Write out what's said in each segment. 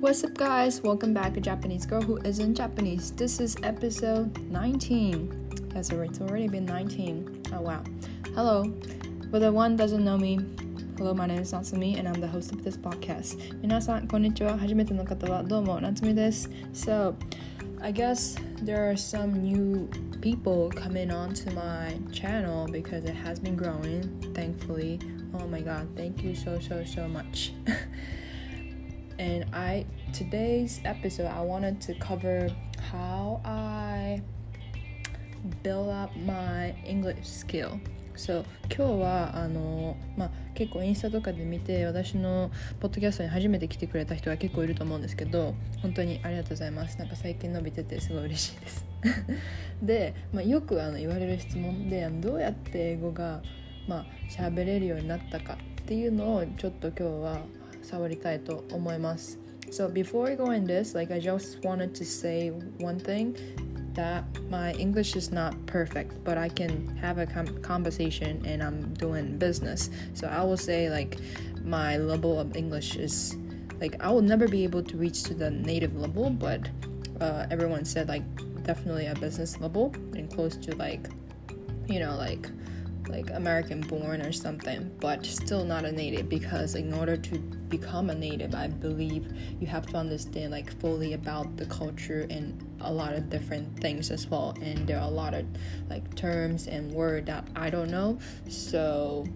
What's up, guys? Welcome back, a Japanese girl who isn't Japanese. This is episode 19. Yes, it's already been 19. Oh, wow. Hello. For the one doesn't know me, hello, my name is Natsumi, and I'm the host of this podcast. 皆さん、こんにちは。初めての方はどうも、Natsumi です。So, I guess there are some new people coming onto my channel because it has been growing, thankfully. Oh my god, thank you so, so, so much. and I today's episode I wanted to cover how I build up my English skill. So 今日はあの、まあ、結構インスタとかで見て私のポッドキャストに初めて来てくれた人は結構いると思うんですけど本当にありがとうございますなんか最近伸びててすごい嬉しいです で、まあ、よくあの言われる質問でどうやって英語がまあ喋れるようになったかっていうのをちょっと今日は触りたいと思います So before I go in this, like I just wanted to say one thing that my English is not perfect, but I can have a com- conversation and I'm doing business. So I will say like my level of English is like I will never be able to reach to the native level, but uh, everyone said like definitely a business level and close to like you know like like American born or something, but still not a native because in order to become a native, I believe you have to understand like fully about the culture and a lot of different things as well. And there are a lot of like terms and word that I don't know. So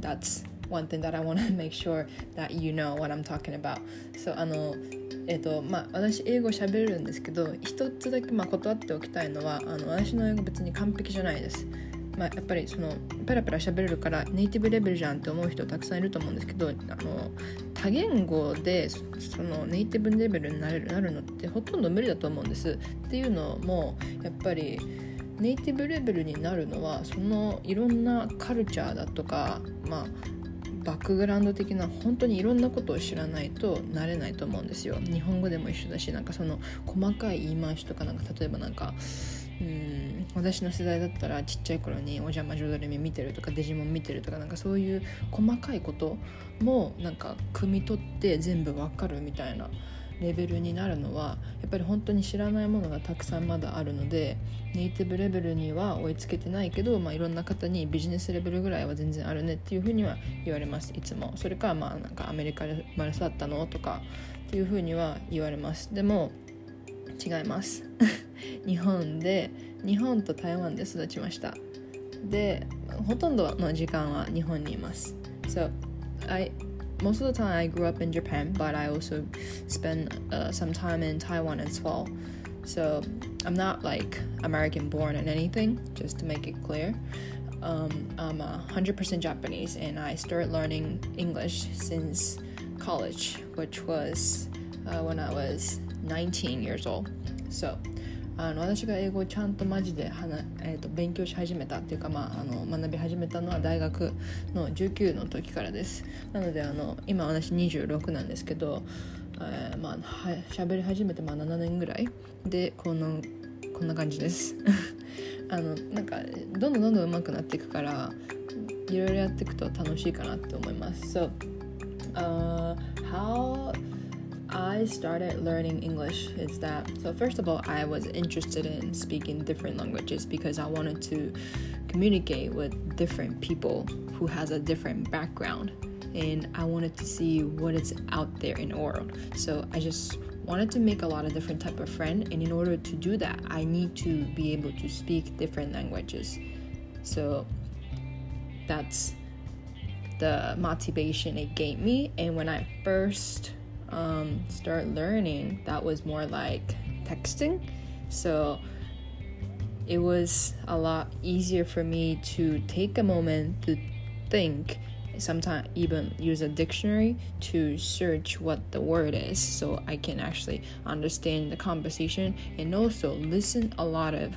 that's one thing that I want to make sure that you know what I'm talking about. So あのえっとまあ、私英語喋れるんですけど一つだけまあ断っておきたいのはあの私の英語別に完璧じゃないです。 まあ、やっぱりそのペラペラ喋れるからネイティブレベルじゃんって思う人たくさんいると思うんですけどあの多言語でそのネイティブレベルになれるなるのってほとんど無理だと思うんです。っていうのもやっぱりネイティブレベルになるのはそのいろんなカルチャーだとかまあバックグラウンド的な本当にいろんなことを知らないとなれないと思うんですよ。日本語でも一緒だしなんかその細かい言い回しとかなんか例えばなんかうん。私の世代だったらちっちゃい頃に「お邪魔女ドレミ」見てるとかデジモン見てるとかなんかそういう細かいこともなんか汲み取って全部わかるみたいなレベルになるのはやっぱり本当に知らないものがたくさんまだあるのでネイティブレベルには追いつけてないけど、まあ、いろんな方にビジネスレベルぐらいは全然あるねっていうふうには言われます。いつも。それかまあなんかアメリカで生まれ育ったのとかっていうふうには言われます。でも違います。日本で日本と台湾で育ちましたでほとんどの時間は日本にいます So I most of the time I grew up in Japan but I also spent uh, some time in Taiwan as well so I'm not like American born and anything just to make it clear um, I'm a 100% Japanese and I started learning English since college which was uh, when I was 19 years old so あの私が英語をちゃんとマジではな、えーと、勉強し始めたっていうか、まあ、あの学び始めたのは大学の19の時からです。なのであの今私26なんですけど、えー、まあは喋り始めてまあ7年ぐらいでこのこんな感じです。あのなんかどんどんどんどん上手くなっていくからいろいろやっていくと楽しいかなって思います。So、uh, how I started learning English is that so first of all I was interested in speaking different languages because I wanted to communicate with different people who has a different background and I wanted to see what is out there in the world. So I just wanted to make a lot of different type of friend and in order to do that I need to be able to speak different languages. So that's the motivation it gave me and when I first um, start learning, that was more like texting. So it was a lot easier for me to take a moment to think, sometimes even use a dictionary to search what the word is so I can actually understand the conversation and also listen a lot of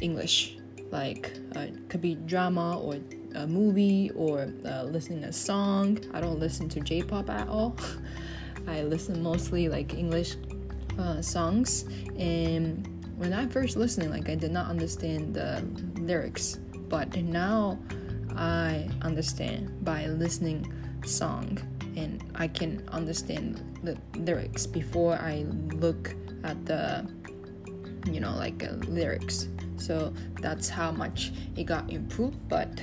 English. Like uh, could be drama or a movie or uh, listening a song. I don't listen to J-pop at all. I listen mostly like English uh, songs, and when I first listened, like I did not understand the lyrics, but now I understand by listening song. And I can understand the lyrics before I look at the you know like uh, lyrics. So that's how much it got improved. But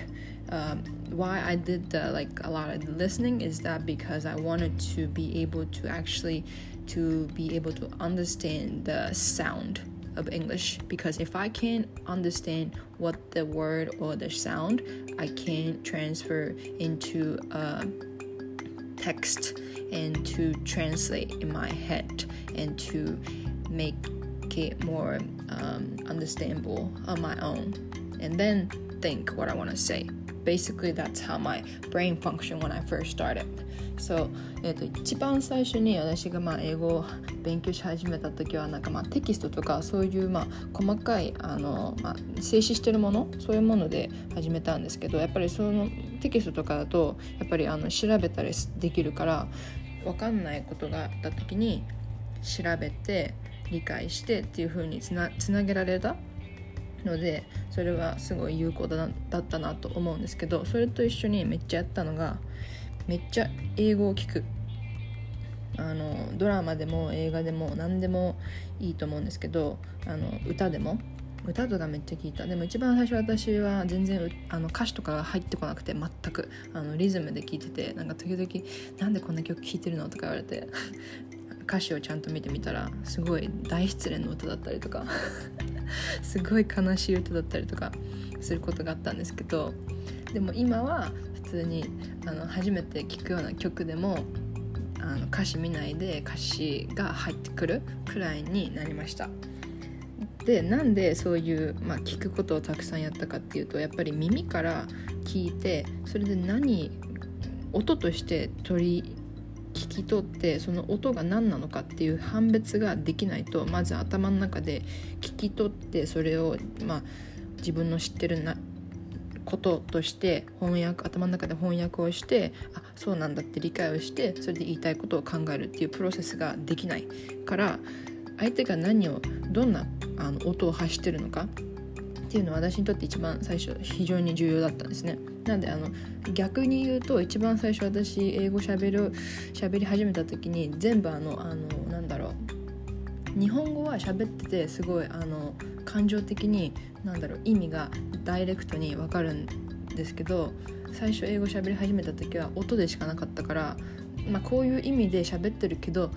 um, why I did the like a lot of listening is that because I wanted to be able to actually to be able to understand the sound of English because if I can't understand what the word or the sound, I can't transfer into text and to translate in my head and to make it more um, understandable on my own and then think what I want to say. Basically, that's how my brain functioned when I first started. So, えー、と一番最初に私がまあ英語を勉強し始めた時はなんかまあテキストとかそういうまあ細かいあの、まあ、静止してるものそういうもので始めたんですけどやっぱりそのテキストとかだとやっぱりあの調べたりできるから分かんないことがあった時に調べて理解してっていう風につなつなげられたのでそれはすごい有効だだったなと思うんですけどそれと一緒にめっちゃやったのがめっちゃ英語を聞く。あのドラマでも映画でも何でもいいと思うんですけどあの歌でも。歌とかめっちゃ聞いた。でも一番最初私は全然あの歌詞とかが入ってこなくて全く。あのリズムで聞いててなんか時々「なんでこんな曲聴いてるの?」とか言われて。歌詞をちゃんと見てみたらすごい大失恋の歌だったりとか すごい悲しい歌だったりとかすることがあったんですけどでも今は普通にあの初めて聴くような曲でもあの歌詞見ないで歌詞が入ってくるくらいになりました。でなんでそういう、まあ、聞くことをたくさんやったかっていうとやっぱり耳から聞いてそれで何音として取り聞き取ってその音が何なのかっていう判別ができないとまず頭の中で聞き取ってそれを、まあ、自分の知ってるなこととして翻訳頭の中で翻訳をしてあそうなんだって理解をしてそれで言いたいことを考えるっていうプロセスができないから相手が何をどんなあの音を発してるのかっていうのは私にとって一番最初非常に重要だったんですね。なんであの逆に言うと一番最初私英語しゃべる喋り始めた時に全部あのあのなんだろう日本語は喋っててすごいあの感情的になんだろう意味がダイレクトに分かるんですけど最初英語喋り始めた時は音でしかなかったから、まあ、こういう意味で喋ってるけど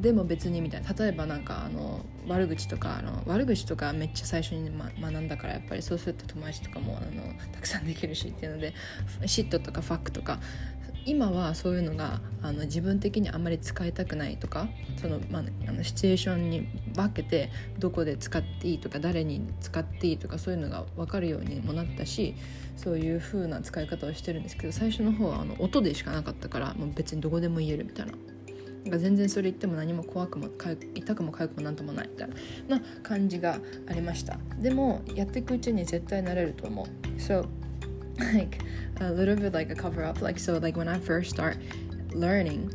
でも別にみたいな例えばなんかあの悪口とかあの悪口とかめっちゃ最初に、ま、学んだからやっぱりそうすると友達とかもあのたくさんできるしっていうのでシットとかファックとか今はそういうのがあの自分的にあんまり使いたくないとかその、まあ、あのシチュエーションに分けてどこで使っていいとか誰に使っていいとかそういうのが分かるようにもなったしそういう風な使い方をしてるんですけど最初の方はあの音でしかなかったからもう別にどこでも言えるみたいな。なんか全然それ言っても何も怖くも痛くも痒くもなんともないみたいな感じがありましたでもやっていくうちに絶対なれると思う So like a little bit like a cover up like so like when I first start learning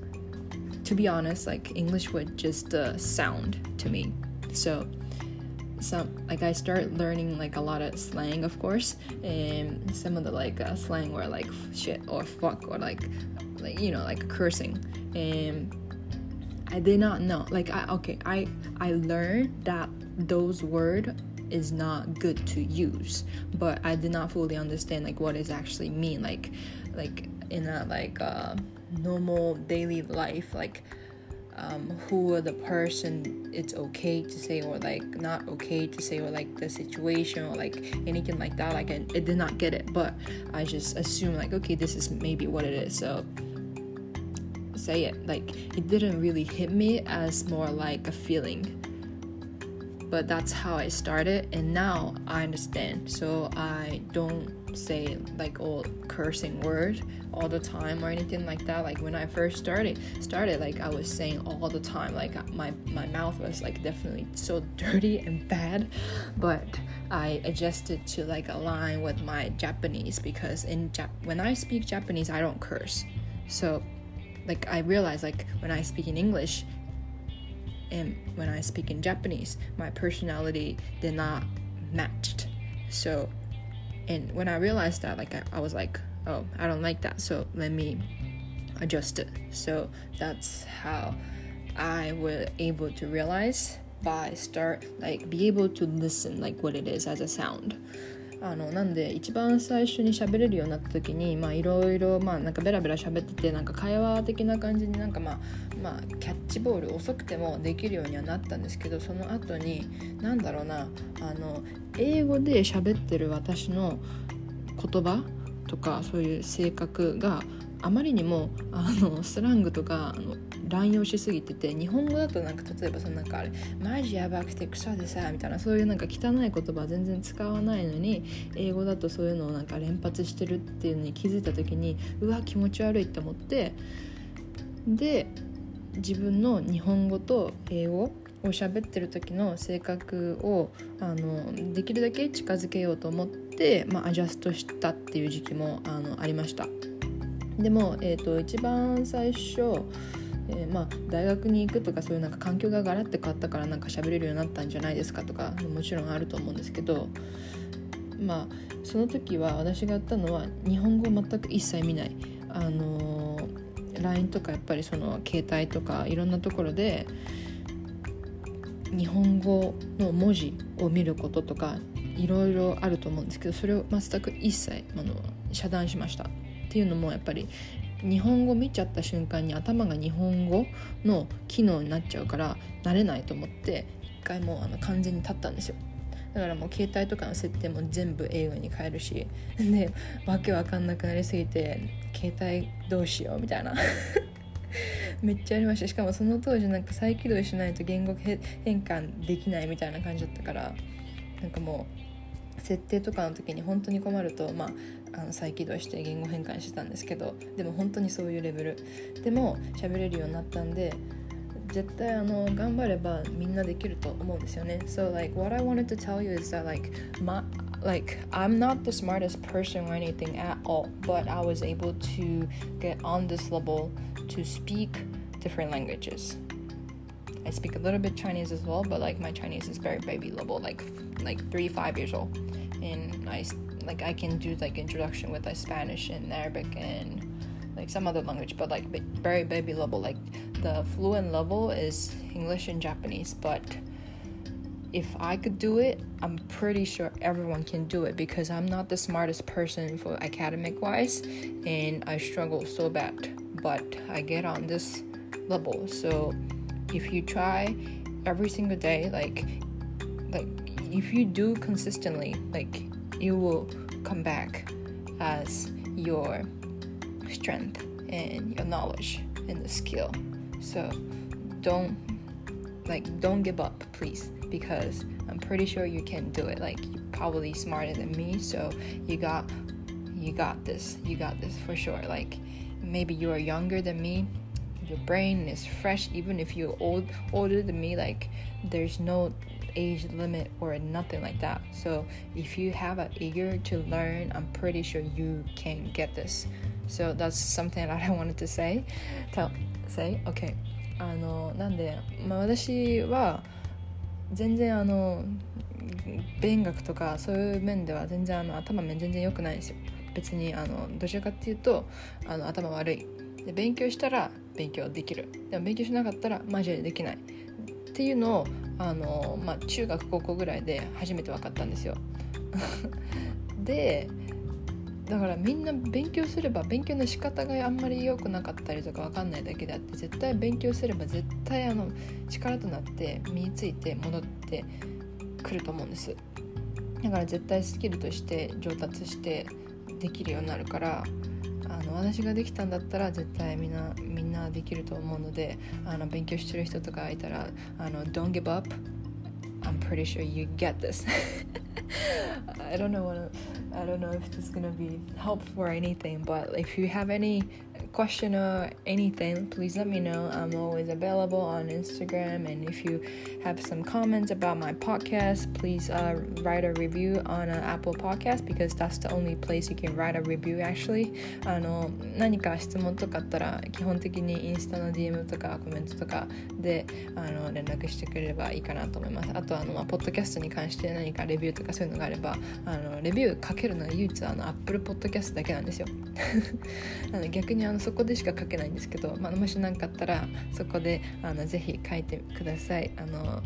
to be honest like English would just uh, sound to me so some like I start learning like a lot of slang of course and some of the like uh, slang were like shit or fuck or like like you know like cursing and I did not know. Like I okay, I I learned that those word is not good to use, but I did not fully understand like what it actually mean. Like like in a like uh, normal daily life, like um, who the person it's okay to say or like not okay to say or like the situation or like anything like that like I, I did not get it but i just assume like okay this is maybe what it is so say it. Like it didn't really hit me as more like a feeling. But that's how I started and now I understand. So I don't say like all cursing word all the time or anything like that. Like when I first started started like I was saying all the time. Like my my mouth was like definitely so dirty and bad. But I adjusted to like align with my Japanese because in Jap- when I speak Japanese I don't curse. So like I realized like when I speak in English and when I speak in Japanese, my personality did not matched. So, and when I realized that, like I, I was like, oh, I don't like that. So let me adjust it. So that's how I was able to realize by start like be able to listen like what it is as a sound. あのなんで一番最初に喋れるようになった時にいろいろまあなんかベラベラ喋っててなんか会話的な感じになんかまあまあキャッチボール遅くてもできるようにはなったんですけどその後に何だろうなあの英語で喋ってる私の言葉とかそういう性格があまりにもあのスラングとかあの乱用しすぎてて日本語だとなんか例えばそのなんかあれマジやばくてクソでさみたいなそういうなんか汚い言葉全然使わないのに英語だとそういうのをなんか連発してるっていうのに気づいた時にうわ気持ち悪いって思ってで自分の日本語と英語を喋ってる時の性格をあのできるだけ近づけようと思って、まあ、アジャストしたっていう時期もあのありました。でも、えーと、一番最初えー、まあ、大学に行くとかそういうなんか環境がガラッて変わったからなんか喋れるようになったんじゃないですかとかもちろんあると思うんですけどまあその時は私がやったのは日本語を全く一切見ない。あのー、LINE とかやっぱりその携帯とかいろんなところで日本語の文字を見ることとかいろいろあると思うんですけどそれを全く一切あの遮断しました。っていうのもやっぱり日本語見ちゃった瞬間に頭が日本語の機能になっちゃうから慣れないと思って一回もうあの完全に立ったんですよ。だからもう携帯とかの設定も全部英語に変えるしでわけわかんなくなりすぎて携帯どうしようみたいな。めっちゃありました。しかもその当時なんか再起動しないと言語変換できないみたいな感じだったからなんかもう設定とかの時に本当に困るとまああの再起動して言語変換してたんですけどでも本当にそういうレベルでも喋れるようになったんで絶対あの頑張ればみんなできると思うんですよね So like what I wanted to tell you is that like my like I'm not the smartest person or anything at all but I was able to get on this level to speak different languages I speak a little bit Chinese as well, but like my Chinese is very baby level, like like three five years old, and I like I can do like introduction with like Spanish and Arabic and like some other language, but like very baby level. Like the fluent level is English and Japanese, but if I could do it, I'm pretty sure everyone can do it because I'm not the smartest person for academic wise and I struggle so bad. But I get on this level. So if you try every single day, like like if you do consistently, like you will come back as your strength and your knowledge and the skill. So don't like don't give up please because I'm pretty sure you can do it. Like you're probably smarter than me, so you got you got this. You got this for sure. Like maybe you are younger than me. Your brain is fresh even if you're old older than me like there's no age limit or nothing like that. So if you have an eager to learn, I'm pretty sure you can get this. So that's something that I wanted to say. Tell, say, okay. あのなんで、まあ、私は全然あの勉学とかそういう面では全然あの頭面全然良くないんですよ別にあのどちらかっていうとあの頭悪いで勉強したら勉強できるでも勉強しなかったらマジでできないっていうのをあの、まあ、中学高校ぐらいで初めて分かったんですよ。でだからみんな勉強すれば勉強の仕方があんまり良くなかったりとか分かんないだけであって絶対勉強すれば絶対あの力となって身について戻ってくると思うんです。だから絶対スキルとして上達してできるようになるからあの私ができたんだったら絶対みんなみんなできると思うのであの勉強してる人とかいたらあの Don't give up. I'm pretty sure you get this. I don't know what I don't know if this is gonna be helpful or anything but if you have any question or anything, please let me know. I'm always available on Instagram. And if you have some comments about my podcast, please uh, write a review on an Apple Podcast because that's the only place you can write a review actually. あの何か質問とかあったら基本的にインスタの DM とかコメントとかであの連絡してくれればいいかなと思います。あとあの、まあ、ポッドキャストに関して何かレビューとかそういうのがあればあのレビューかけ るのは唯一あの Apple Podcast だけなんですよ。なの逆ににあのそこでしか書けないんですけど、まあ、もし何かあったらそこであのぜひ書いてくださいあの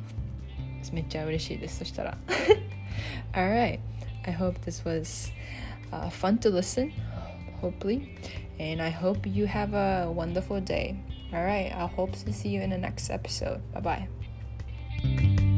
めっちゃ嬉しいですそしたら Alright I hope this was、uh, fun to listen hopefully and I hope you have a wonderful day Alright I hope to see you in the next episode bye bye